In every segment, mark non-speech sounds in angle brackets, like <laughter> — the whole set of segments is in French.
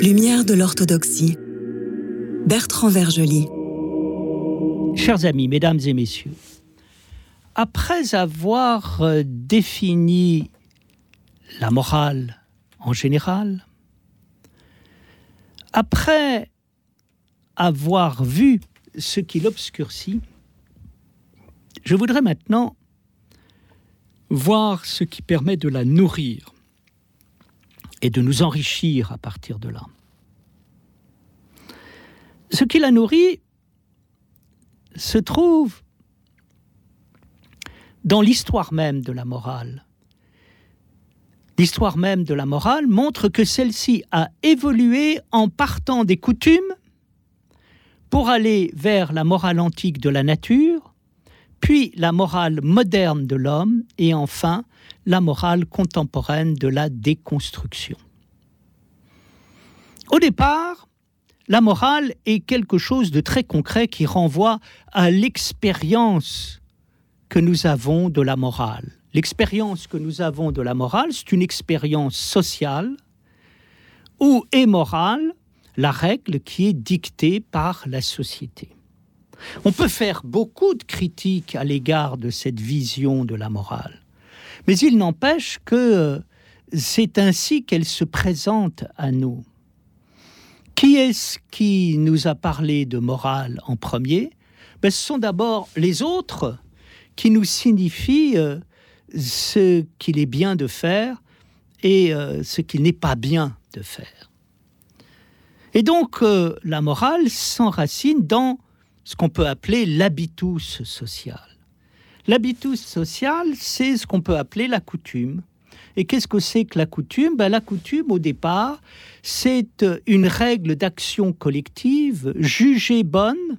Lumière de l'orthodoxie. Bertrand Vergely. Chers amis, mesdames et messieurs, après avoir euh, défini la morale en général, après avoir vu ce qui l'obscurcit, je voudrais maintenant voir ce qui permet de la nourrir et de nous enrichir à partir de là. Ce qui la nourrit se trouve dans l'histoire même de la morale. L'histoire même de la morale montre que celle-ci a évolué en partant des coutumes pour aller vers la morale antique de la nature, puis la morale moderne de l'homme et enfin la morale contemporaine de la déconstruction. Au départ, la morale est quelque chose de très concret qui renvoie à l'expérience que nous avons de la morale. L'expérience que nous avons de la morale, c'est une expérience sociale où est morale la règle qui est dictée par la société. On peut faire beaucoup de critiques à l'égard de cette vision de la morale, mais il n'empêche que c'est ainsi qu'elle se présente à nous. Qui est-ce qui nous a parlé de morale en premier? Ben, Ce sont d'abord les autres qui nous signifient euh, ce qu'il est bien de faire et euh, ce qu'il n'est pas bien de faire. Et donc, euh, la morale s'enracine dans ce qu'on peut appeler l'habitus social. L'habitus social, c'est ce qu'on peut appeler la coutume. Et qu'est-ce que c'est que la coutume? Ben, La coutume, au départ, c'est euh, une règle d'action collective jugée bonne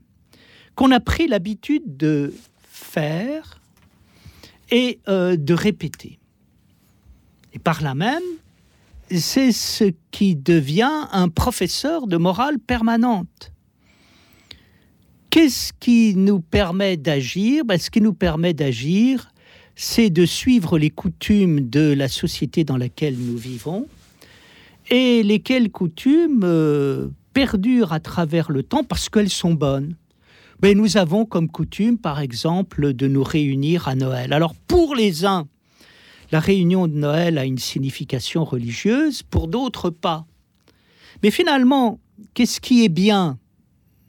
qu'on a pris l'habitude de faire et euh, de répéter. Et par là même, c'est ce qui devient un professeur de morale permanente. Qu'est-ce qui nous permet d'agir? Ben, Ce qui nous permet d'agir, c'est de suivre les coutumes de la société dans laquelle nous vivons, et lesquelles coutumes euh, perdurent à travers le temps parce qu'elles sont bonnes. Mais nous avons comme coutume, par exemple, de nous réunir à Noël. Alors pour les uns, la réunion de Noël a une signification religieuse, pour d'autres pas. Mais finalement, qu'est-ce qui est bien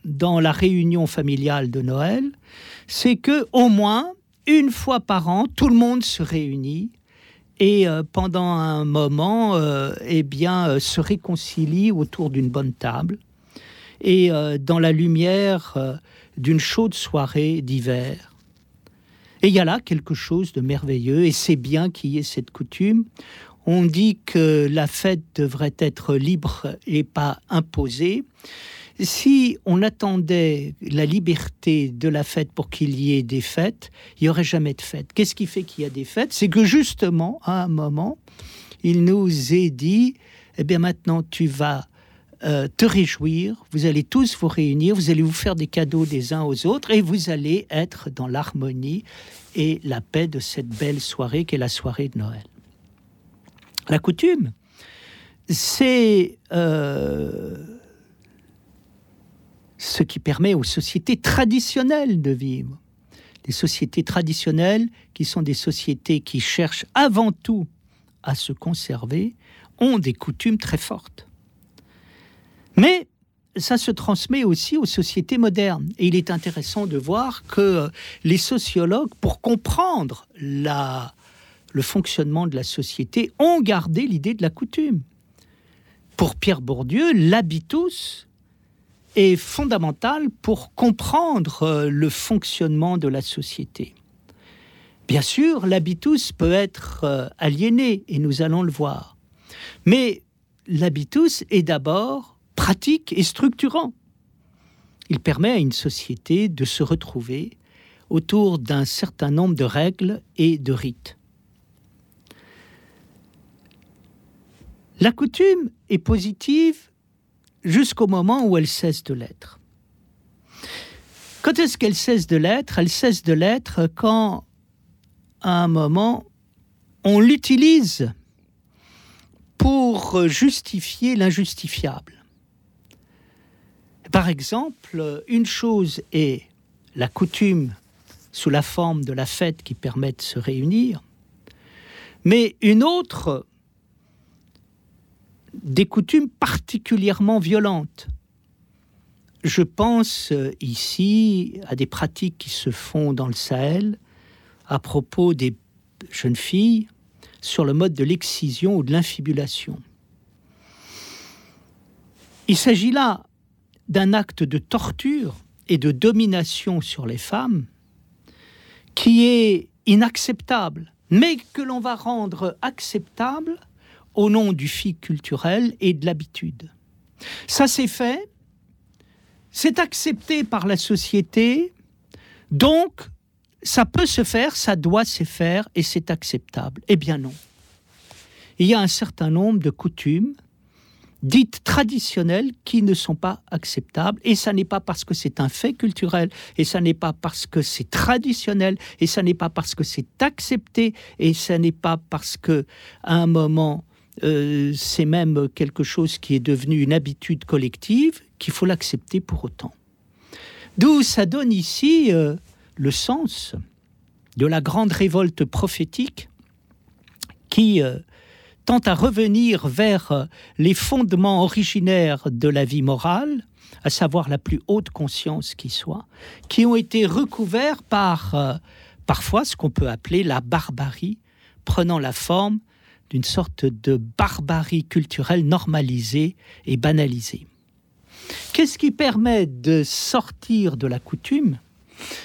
dans la réunion familiale de Noël? C'est que au moins une fois par an, tout le monde se réunit et euh, pendant un moment, euh, eh bien, euh, se réconcilie autour d'une bonne table et dans la lumière d'une chaude soirée d'hiver. Et il y a là quelque chose de merveilleux, et c'est bien qu'il y ait cette coutume. On dit que la fête devrait être libre et pas imposée si on attendait la liberté de la fête pour qu'il y ait des fêtes, il n'y aurait jamais de fête. Qu'est-ce qui fait qu'il y a des fêtes? C'est que justement, à un moment, il nous est dit, eh bien maintenant tu vas euh, te réjouir, vous allez tous vous réunir, vous allez vous faire des cadeaux des uns aux autres et vous allez être dans l'harmonie et la paix de cette belle soirée qu'est la soirée de Noël. La coutume, c'est... Euh, ce qui permet aux sociétés traditionnelles de vivre. Les sociétés traditionnelles, qui sont des sociétés qui cherchent avant tout à se conserver, ont des coutumes très fortes. Mais ça se transmet aussi aux sociétés modernes. Et il est intéressant de voir que les sociologues, pour comprendre le fonctionnement de la société, ont gardé l'idée de la coutume. Pour Pierre Bourdieu, l'habitus est fondamental pour comprendre euh, le fonctionnement de la société. Bien sûr, l'habitus peut être euh, aliéné, et nous allons le voir. Mais l'habitus est d'abord pratique et structurant. Il permet à une société de se retrouver autour d'un certain nombre de règles et de rites. La coutume est positive jusqu'au moment où elle cesse de l'être. Quand est-ce qu'elle cesse de l'être? Elle cesse de l'être quand, à un moment, on l'utilise pour justifier l'injustifiable. Par exemple, une chose est la coutume sous la forme de la fête qui permet de se réunir, mais une autre des coutumes particulièrement violentes. Je pense euh, ici à des pratiques qui se font dans le Sahel à propos des jeunes filles sur le mode de l'excision ou de l'infibulation. Il s'agit là d'un acte de torture et de domination sur les femmes qui est inacceptable, mais que l'on va rendre acceptable au nom du fil culturel et de l'habitude. Ça c'est fait, c'est accepté par la société, donc ça peut se faire, ça doit se faire et c'est acceptable. Eh bien non. Il y a un certain nombre de coutumes dites traditionnelles qui ne sont pas acceptables. Et ça n'est pas parce que c'est un fait culturel, et ça n'est pas parce que c'est traditionnel, et ça n'est pas parce que c'est accepté, et ça n'est pas parce que à un moment euh, c'est même quelque chose qui est devenu une habitude collective qu'il faut l'accepter pour autant. D'où ça donne ici euh, le sens de la grande révolte prophétique qui euh, tend à revenir vers euh, les fondements originaires de la vie morale, à savoir la plus haute conscience qui soit, qui ont été recouverts par euh, parfois ce qu'on peut appeler la barbarie, prenant la forme d'une sorte de barbarie culturelle normalisée et banalisée. Qu'est-ce qui permet de sortir de la coutume?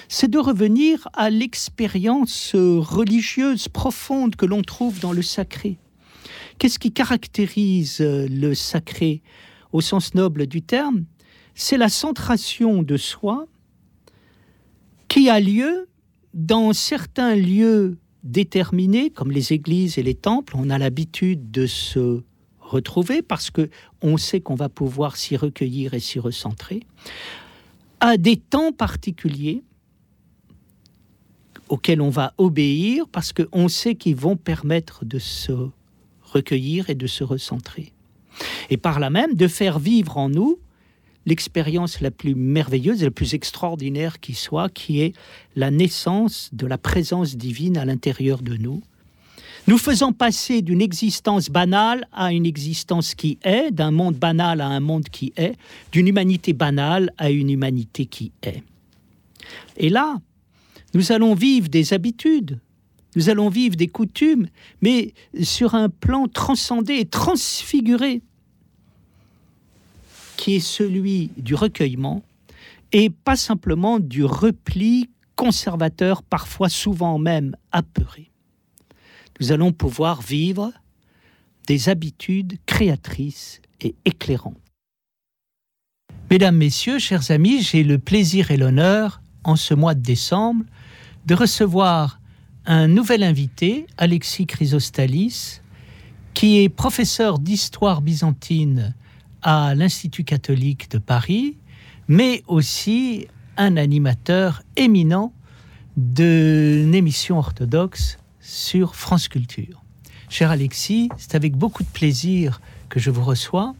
C'est de revenir à l'expérience religieuse profonde que l'on trouve dans le sacré. Qu'est-ce qui caractérise euh, le sacré au sens noble du terme? C'est la centration de soi qui a lieu dans certains lieux déterminés, comme les églises et les temples. On a l'habitude de se retrouver parce que on sait qu'on va pouvoir s'y recueillir et s'y recentrer à des temps particuliers auxquels on va obéir parce qu'on sait qu'ils vont permettre de se recueillir et de se recentrer. Et par là même de faire vivre en nous l'expérience la plus merveilleuse et la plus extraordinaire qui soit, qui est la naissance de la présence divine à l'intérieur de nous, nous faisant passer d'une existence banale à une existence qui est, d'un monde banal à un monde qui est, d'une humanité banale à une humanité qui est. Et là, nous allons vivre des habitudes, nous allons vivre des coutumes, mais sur un plan transcendé et transfiguré, qui est celui du recueillement, et pas simplement du repli conservateur, parfois souvent même apeuré. Nous allons pouvoir vivre des habitudes créatrices et éclairantes. Mesdames, Messieurs, chers amis, j'ai le plaisir et l'honneur, en ce mois de décembre, de recevoir un nouvel invité, Alexis Chrysostalis, qui est professeur d'histoire byzantine à l'Institut catholique de Paris, mais aussi un animateur éminent d'une émission orthodoxe sur France Culture. Cher Alexis, c'est avec beaucoup de plaisir que je vous reçois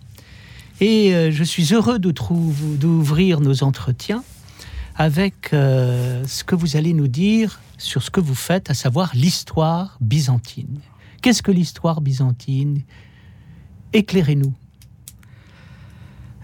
et euh, je suis heureux d'ouvrir nos entretiens avec euh, ce que vous allez nous dire sur ce que vous faites, à savoir l'histoire byzantine. Qu'est-ce que l'histoire byzantine? Éclairez-nous.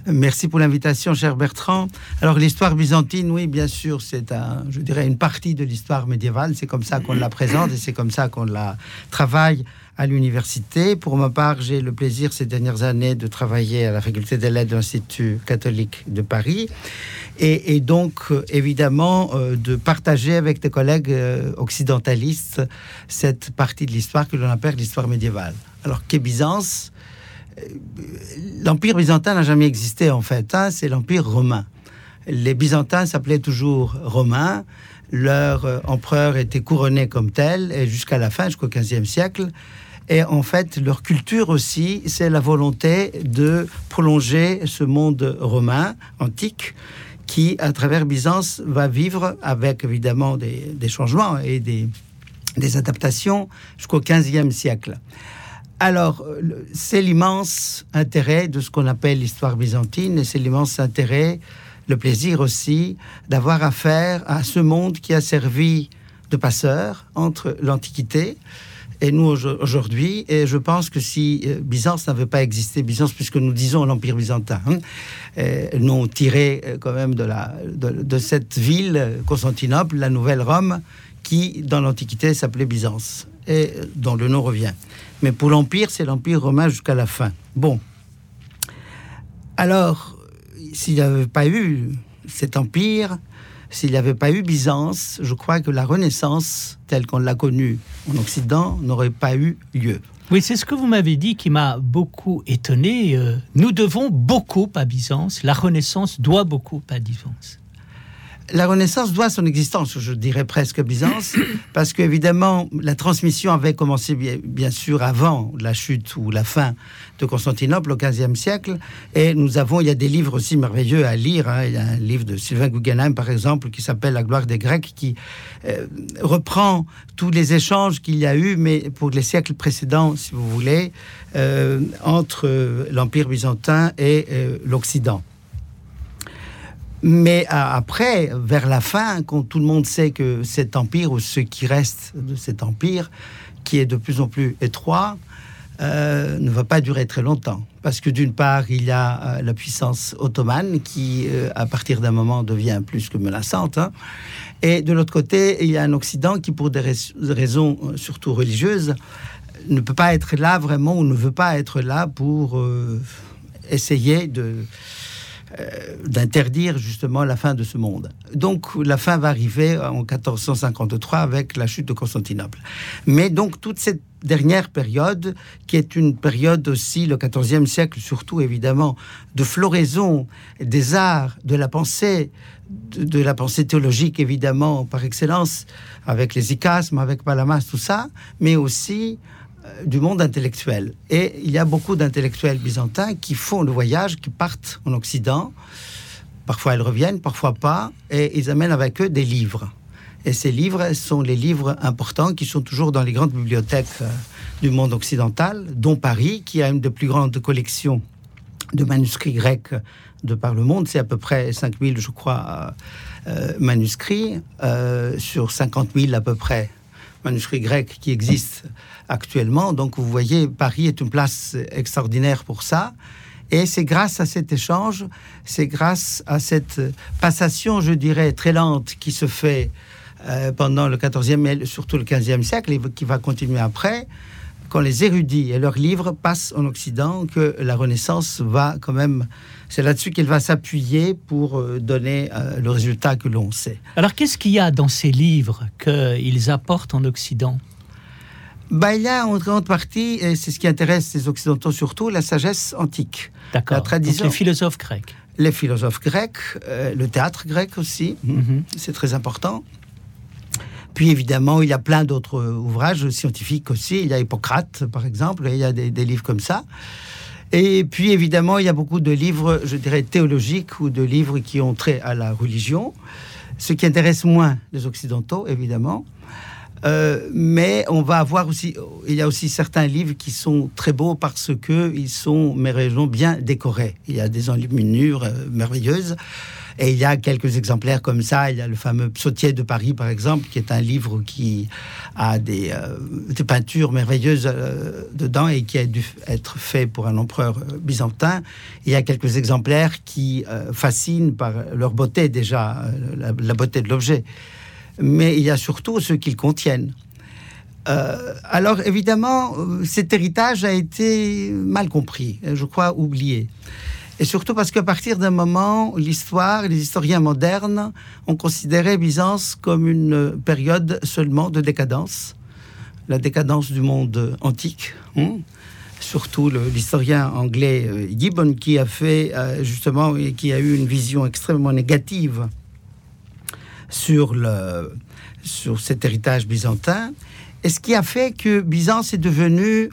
Merci pour l'invitation, cher Bertrand. Alors, l'histoire byzantine, oui, bien sûr, c'est un, je dirais, une partie de l'histoire médiévale. C'est comme ça qu'on la présente et c'est comme ça qu'on la travaille à l'université. Pour ma part, j'ai le plaisir ces dernières années de travailler à la faculté des lettres de l'Institut catholique de Paris et, donc euh, évidemment euh, de partager avec des collègues euh, occidentalistes cette partie de l'histoire que l'on appelle l'histoire médiévale. Alors qu'est Byzance? L'empire byzantin n'a jamais existé en fait, hein, c'est l'empire romain. Les Byzantins s'appelaient toujours romains, leur empereur était couronné comme tel, et jusqu'à la fin, jusqu'au XVe siècle, Et en fait, leur culture aussi, c'est la volonté de prolonger ce monde romain antique qui, à travers Byzance, va vivre avec évidemment des, changements et des, des adaptations jusqu'au XVe siècle. Alors, c'est l'immense intérêt de ce qu'on appelle l'histoire byzantine et c'est l'immense intérêt, le plaisir aussi d'avoir affaire à ce monde qui a servi de passeur entre l'Antiquité et nous aujourd'hui. Et je pense que si euh, Byzance n'avait pas existé, Byzance, puisque nous disons l'Empire byzantin, hein, euh, nous tiré euh, quand même de, la, de, cette ville, Constantinople, la nouvelle Rome, qui dans l'Antiquité s'appelait Byzance, et dont le nom revient. Mais pour l'Empire, c'est l'Empire romain jusqu'à la fin. Bon. Alors, s'il n'y avait pas eu cet empire, s'il n'y avait pas eu Byzance, je crois que la Renaissance, telle qu'on l'a connue en Occident, n'aurait pas eu lieu. Oui, c'est ce que vous m'avez dit qui m'a beaucoup étonné. Euh, nous devons beaucoup à Byzance. La Renaissance doit beaucoup à Byzance la Renaissance doit son existence, je dirais presque Byzance, <coughs> parce qu'évidemment, la transmission avait commencé bien, sûr avant la chute ou la fin de Constantinople au XVe siècle. Et nous avons, il y a des livres aussi merveilleux à lire. Hein. Il y a un livre de Sylvain Guggenheim, par exemple, qui s'appelle La gloire des Grecs, qui euh, reprend tous les échanges qu'il y a eu, mais pour les siècles précédents, si vous voulez, euh, entre l'Empire byzantin et euh, l'Occident. Mais après, vers la fin, quand tout le monde sait que cet empire, ou ce qui reste de cet empire, qui est de plus en plus étroit, euh, ne va pas durer très longtemps. Parce que d'une part, il y a euh, la puissance ottomane qui, euh, à partir d'un moment, devient plus que menaçante. Hein. Et de l'autre côté, il y a un Occident qui, pour des raisons surtout religieuses, ne peut pas être là vraiment ou ne veut pas être là pour essayer de euh, d'interdire justement la fin de ce monde. Donc la fin va arriver en 1453 avec la chute de Constantinople. Mais donc toute cette dernière période, qui est une période aussi, le XIVe siècle surtout évidemment, de floraison des arts, de la pensée, de, la pensée théologique évidemment par excellence, avec les icasmes, avec Palamas, tout ça, mais aussi euh, du monde intellectuel. Et il y a beaucoup d'intellectuels byzantins qui font le voyage, qui partent en Occident. Parfois ils reviennent, parfois pas, et ils amènent avec eux des livres. Et ces livres sont les livres importants qui sont toujours dans les grandes bibliothèques euh, du monde occidental, dont Paris, qui a une des plus grandes collections de manuscrits grecs de par le monde. C'est à peu près 5000, je crois, euh, manuscrits, sur 50 000 à peu près manuscrits grecs qui existent actuellement. Donc vous voyez, Paris est une place extraordinaire pour ça. Et c'est grâce à cet échange, c'est grâce à cette passation, je dirais, très lente qui se fait euh, pendant le 14e et surtout le 15e siècle et qui va continuer après, quand les érudits et leurs livres passent en Occident, que la Renaissance va quand même c'est là-dessus qu'il va s'appuyer pour euh, donner euh, le résultat que l'on sait. Alors qu'est-ce qu'il y a dans ces livres qu'ils apportent en Occident? Bah, il y a en grande partie, et c'est ce qui intéresse les Occidentaux surtout, la sagesse antique. D'accord. La tradition. les philosophes grecs. Les philosophes grecs, euh, le théâtre grec aussi, mhm. c'est très important. Puis évidemment, il y a plein d'autres ouvrages scientifiques aussi. Il y a Hippocrate, par exemple, et il y a des, livres comme ça. Et puis évidemment, il y a beaucoup de livres, je dirais, théologiques ou de livres qui ont trait à la religion, ce qui intéresse moins les Occidentaux, évidemment. Euh, mais on va avoir aussi, il y a aussi certains livres qui sont très beaux parce que ils sont merveilleusement bien décorés. Il y a des enluminures euh, merveilleuses. Et il y a quelques exemplaires comme ça. Il y a le fameux Psautier de Paris, par exemple, qui est un livre qui a des, euh, peintures merveilleuses euh, dedans et qui a dû être fait pour un empereur euh, byzantin. Il y a quelques exemplaires qui fascinent par leur beauté déjà, la, beauté de l'objet. Mais il y a surtout ceux qu'ils contiennent. alors évidemment, cet héritage a été mal compris, je crois oublié. Et surtout parce qu'à partir d'un moment, l'histoire, les historiens modernes ont considéré Byzance comme une période seulement de décadence, la décadence du monde antique. Hein. surtout l'historien anglais euh, Gibbon qui a fait euh, justement et qui a eu une vision extrêmement négative sur, le, sur cet héritage byzantin. Et ce qui a fait que Byzance est devenu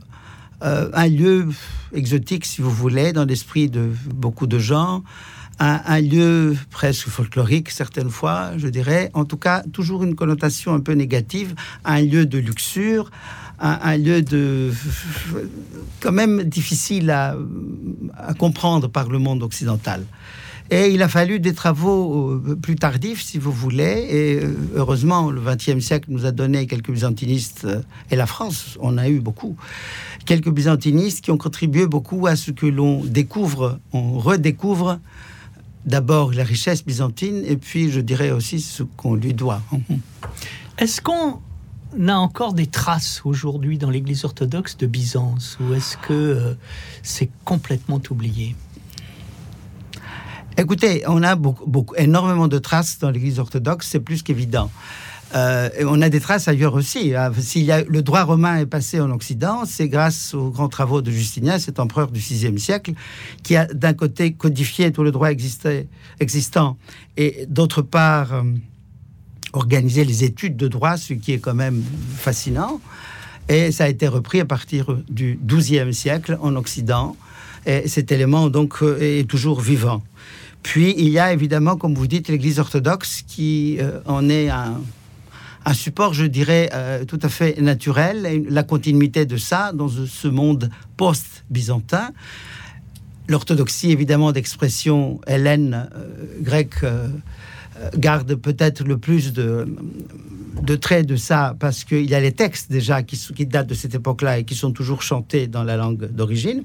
euh, un lieu exotique, si vous voulez, dans l'esprit de beaucoup de gens, un, lieu presque folklorique certaines fois, je dirais, en tout cas toujours une connotation un peu négative, un lieu de luxure, un, lieu de quand même difficile à, à comprendre par le monde occidental. Et il a fallu des travaux euh, plus tardifs, si vous voulez. Et euh, heureusement, le XXe siècle nous a donné quelques byzantinistes, euh, et la France, on a eu beaucoup, quelques byzantinistes qui ont contribué beaucoup à ce que l'on découvre, on redécouvre d'abord la richesse byzantine, et puis je dirais aussi ce qu'on lui doit. <laughs> Est-ce qu'on a encore des traces aujourd'hui dans l'Église orthodoxe de Byzance, ou est-ce que c'est complètement oublié? Écoutez, on a beaucoup, énormément de traces dans l'Église orthodoxe, c'est plus qu'évident. Euh, on a des traces ailleurs aussi. Hein. S'il y a, le droit romain est passé en Occident, c'est grâce aux grands travaux de Justinien, cet empereur du VIe siècle, qui a d'un côté codifié tout le droit existant et d'autre part euh, organisé les études de droit, ce qui est quand même fascinant. Et ça a été repris à partir du XIIe siècle en Occident. Et cet élément donc euh, est toujours vivant. Puis il y a évidemment, comme vous dites, l'Église orthodoxe qui euh, en est un, support, je dirais, euh, tout à fait naturel, la continuité de ça dans ce monde post-byzantin. L'orthodoxie, évidemment, d'expression hélène, euh, grecque, garde peut-être le plus de, traits de ça, parce qu'il y a les textes déjà qui datent de cette époque-là et qui sont toujours chantés dans la langue d'origine.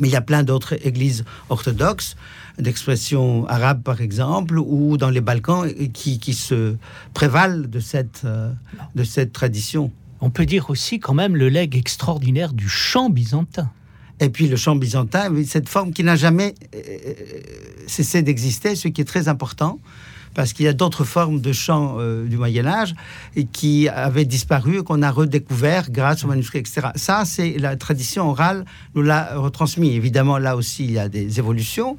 Mais il y a plein d'autres églises orthodoxes d'expression arabe, par exemple, ou dans les Balkans, qui, qui se prévalent de cette, euh, de cette tradition. On peut dire aussi quand même le legs extraordinaire du chant byzantin. Et puis le chant byzantin, cette forme qui n'a jamais euh, cessé d'exister, ce qui est très important parce qu'il y a d'autres formes de chant euh, du Moyen Âge qui avaient disparu, qu'on a redécouvert grâce aux manuscrits, etc. Ça, c'est la tradition orale nous l'a retransmis. Évidemment, là aussi, il y a des évolutions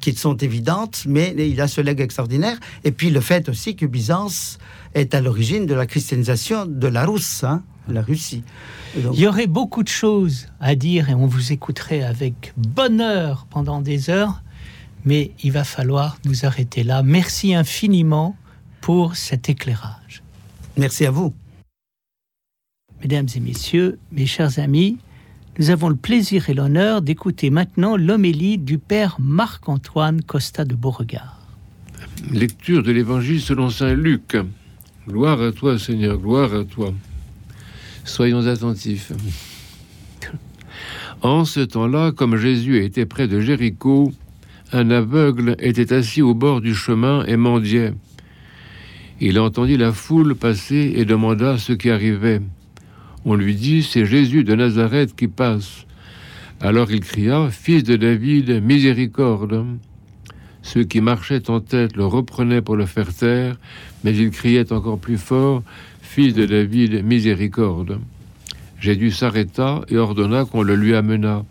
qui sont évidentes, mais il a ce legs extraordinaire. Et puis le fait aussi que Byzance est à l'origine de la christianisation de la Russe, hein, la Russie. Il y aurait beaucoup de choses à dire et on vous écouterait avec bonheur pendant des heures mais il va falloir nous arrêter là. Merci infiniment pour cet éclairage. Merci à vous. Mesdames et messieurs, mes chers amis, nous avons le plaisir et l'honneur d'écouter maintenant l'homélie du Père Marc-Antoine Costa de Beauregard. Lecture de l'Évangile selon Saint Luc. Gloire à toi Seigneur, gloire à toi. Soyons attentifs. En ce temps-là, comme Jésus était près de Jéricho, un aveugle était assis au bord du chemin et mendiait. Il entendit la foule passer et demanda ce qui arrivait. On lui dit, c'est Jésus de Nazareth qui passe. Alors il cria, Fils de David, miséricorde. Ceux qui marchaient en tête le reprenaient pour le faire taire, mais il criait encore plus fort, Fils de David, miséricorde. Jésus s'arrêta et ordonna qu'on le lui amenât.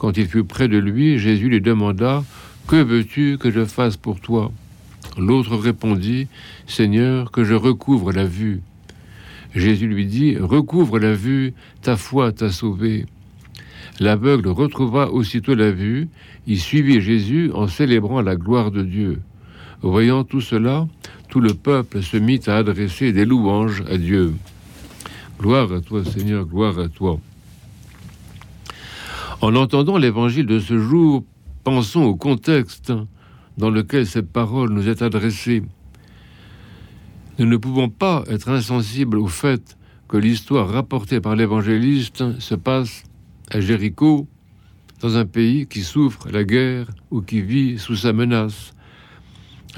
Quand il fut près de lui, Jésus lui demanda, Que veux-tu que je fasse pour toi? L'autre répondit, Seigneur, que je recouvre la vue. Jésus lui dit, Recouvre la vue, ta foi t'a sauvé. L'aveugle retrouva aussitôt la vue, il suivit Jésus en célébrant la gloire de Dieu. Voyant tout cela, tout le peuple se mit à adresser des louanges à Dieu. Gloire à toi Seigneur, gloire à toi. En entendant l'évangile de ce jour, pensons au contexte dans lequel cette parole nous est adressée. Nous ne pouvons pas être insensibles au fait que l'histoire rapportée par l'évangéliste se passe à Jéricho, dans un pays qui souffre la guerre ou qui vit sous sa menace.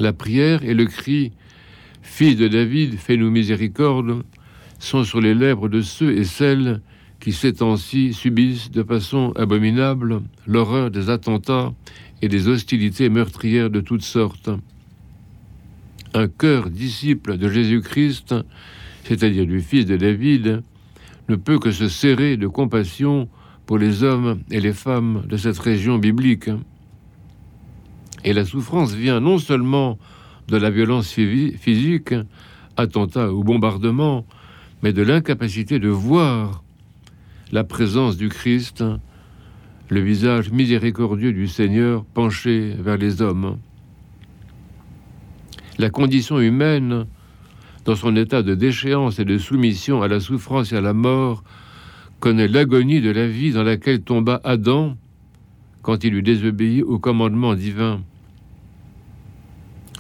La prière et le cri Fils de David, fais-nous miséricorde sont sur les lèvres de ceux et celles qui ces temps-ci subissent de façon abominable l'horreur des attentats et des hostilités meurtrières de toutes sortes. Un cœur disciple de Jésus-Christ, c'est-à-dire du Fils de David, ne peut que se serrer de compassion pour les hommes et les femmes de cette région biblique. Et la souffrance vient non seulement de la violence physique, attentats ou bombardements, mais de l'incapacité de voir la présence du Christ, le visage miséricordieux du Seigneur penché vers les hommes. La condition humaine, dans son état de déchéance et de soumission à la souffrance et à la mort, connaît l'agonie de la vie dans laquelle tomba Adam quand il eut désobéi au commandement divin.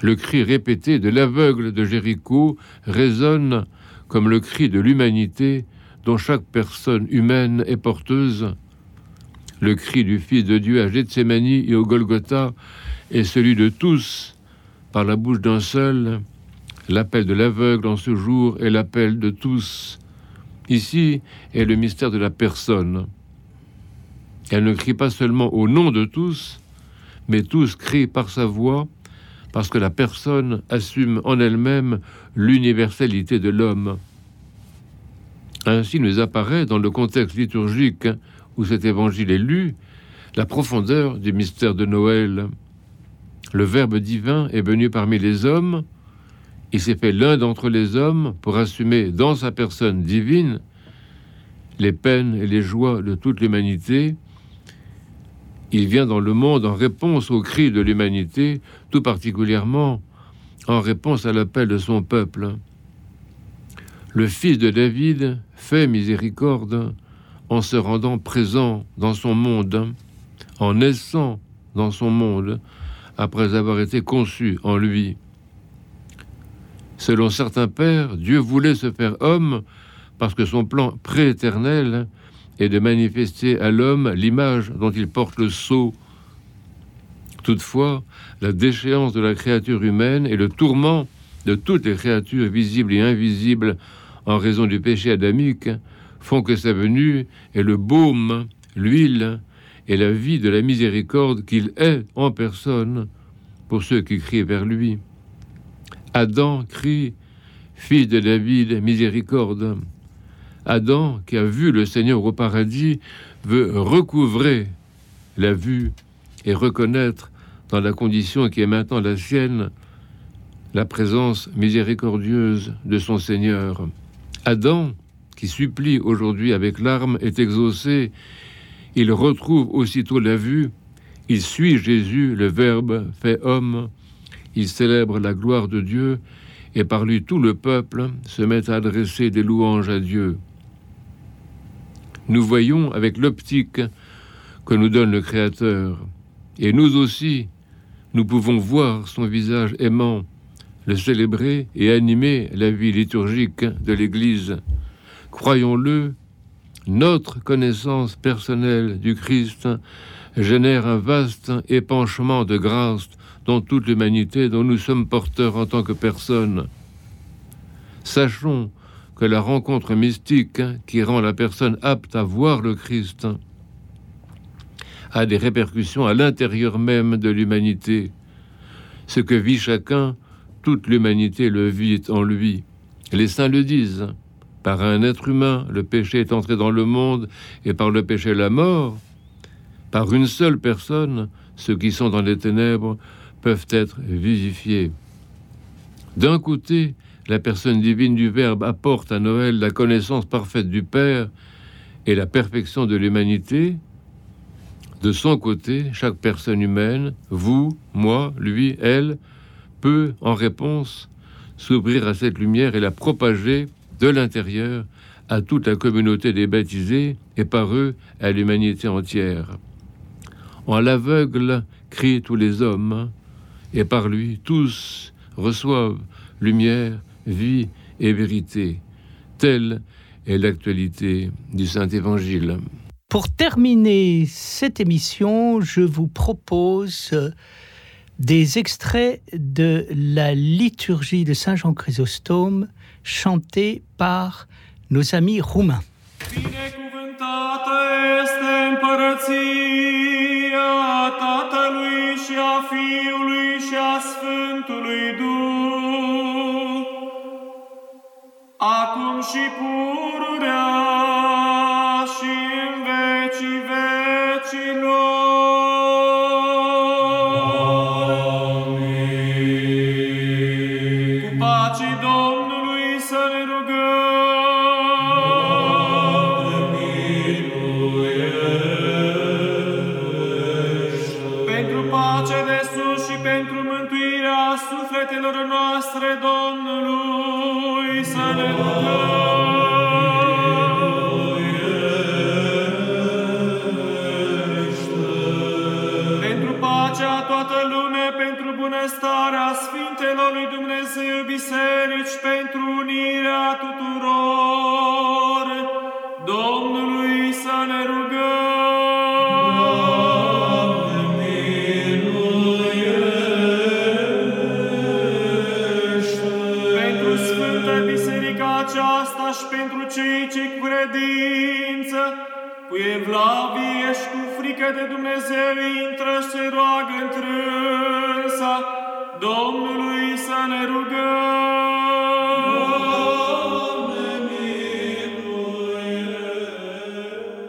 Le cri répété de l'aveugle de Jéricho résonne comme le cri de l'humanité dont chaque personne humaine est porteuse. Le cri du Fils de Dieu à Gethsemane et au Golgotha est celui de tous par la bouche d'un seul. L'appel de l'aveugle en ce jour est l'appel de tous. Ici est le mystère de la personne. Elle ne crie pas seulement au nom de tous, mais tous crient par sa voix, parce que la personne assume en elle-même l'universalité de l'homme. Ainsi nous apparaît dans le contexte liturgique où cet évangile est lu la profondeur du mystère de Noël. Le Verbe divin est venu parmi les hommes, il s'est fait l'un d'entre les hommes pour assumer dans sa personne divine les peines et les joies de toute l'humanité. Il vient dans le monde en réponse aux cris de l'humanité, tout particulièrement en réponse à l'appel de son peuple. Le fils de David fait miséricorde en se rendant présent dans son monde, en naissant dans son monde, après avoir été conçu en lui. Selon certains pères, Dieu voulait se faire homme parce que son plan prééternel est de manifester à l'homme l'image dont il porte le sceau. Toutefois, la déchéance de la créature humaine et le tourment de toutes les créatures visibles et invisibles en raison du péché adamique font que sa venue est le baume, l'huile et la vie de la miséricorde qu'il est en personne pour ceux qui crient vers lui. Adam crie Fils de David, miséricorde. Adam, qui a vu le Seigneur au paradis, veut recouvrer la vue et reconnaître dans la condition qui est maintenant la sienne la présence miséricordieuse de son Seigneur. Adam, qui supplie aujourd'hui avec larmes, est exaucé. Il retrouve aussitôt la vue. Il suit Jésus, le Verbe fait homme. Il célèbre la gloire de Dieu et par lui tout le peuple se met à adresser des louanges à Dieu. Nous voyons avec l'optique que nous donne le Créateur, et nous aussi, nous pouvons voir son visage aimant, le célébrer et animer la vie liturgique de l'Église. Croyons-le, notre connaissance personnelle du Christ génère un vaste épanchement de grâce dans toute l'humanité dont nous sommes porteurs en tant que personnes. Sachons que la rencontre mystique qui rend la personne apte à voir le Christ a des répercussions à l'intérieur même de l'humanité. Ce que vit chacun, toute l'humanité le vit en lui. Les saints le disent. Par un être humain, le péché est entré dans le monde et par le péché la mort. Par une seule personne, ceux qui sont dans les ténèbres peuvent être vivifiés. D'un côté, la personne divine du Verbe apporte à Noël la connaissance parfaite du Père et la perfection de l'humanité. De son côté, chaque personne humaine, vous, moi, lui, elle, peut, en réponse, s'ouvrir à cette lumière et la propager de l'intérieur à toute la communauté des baptisés et par eux à l'humanité entière. En l'aveugle crient tous les hommes, et par lui tous reçoivent lumière, vie et vérité. Telle est l'actualité du Saint Évangile. Pour terminer cette émission, je vous propose des extraits de la liturgie de Saint Jean Chrysostome chantée par nos amis roumains. Blessed be saved.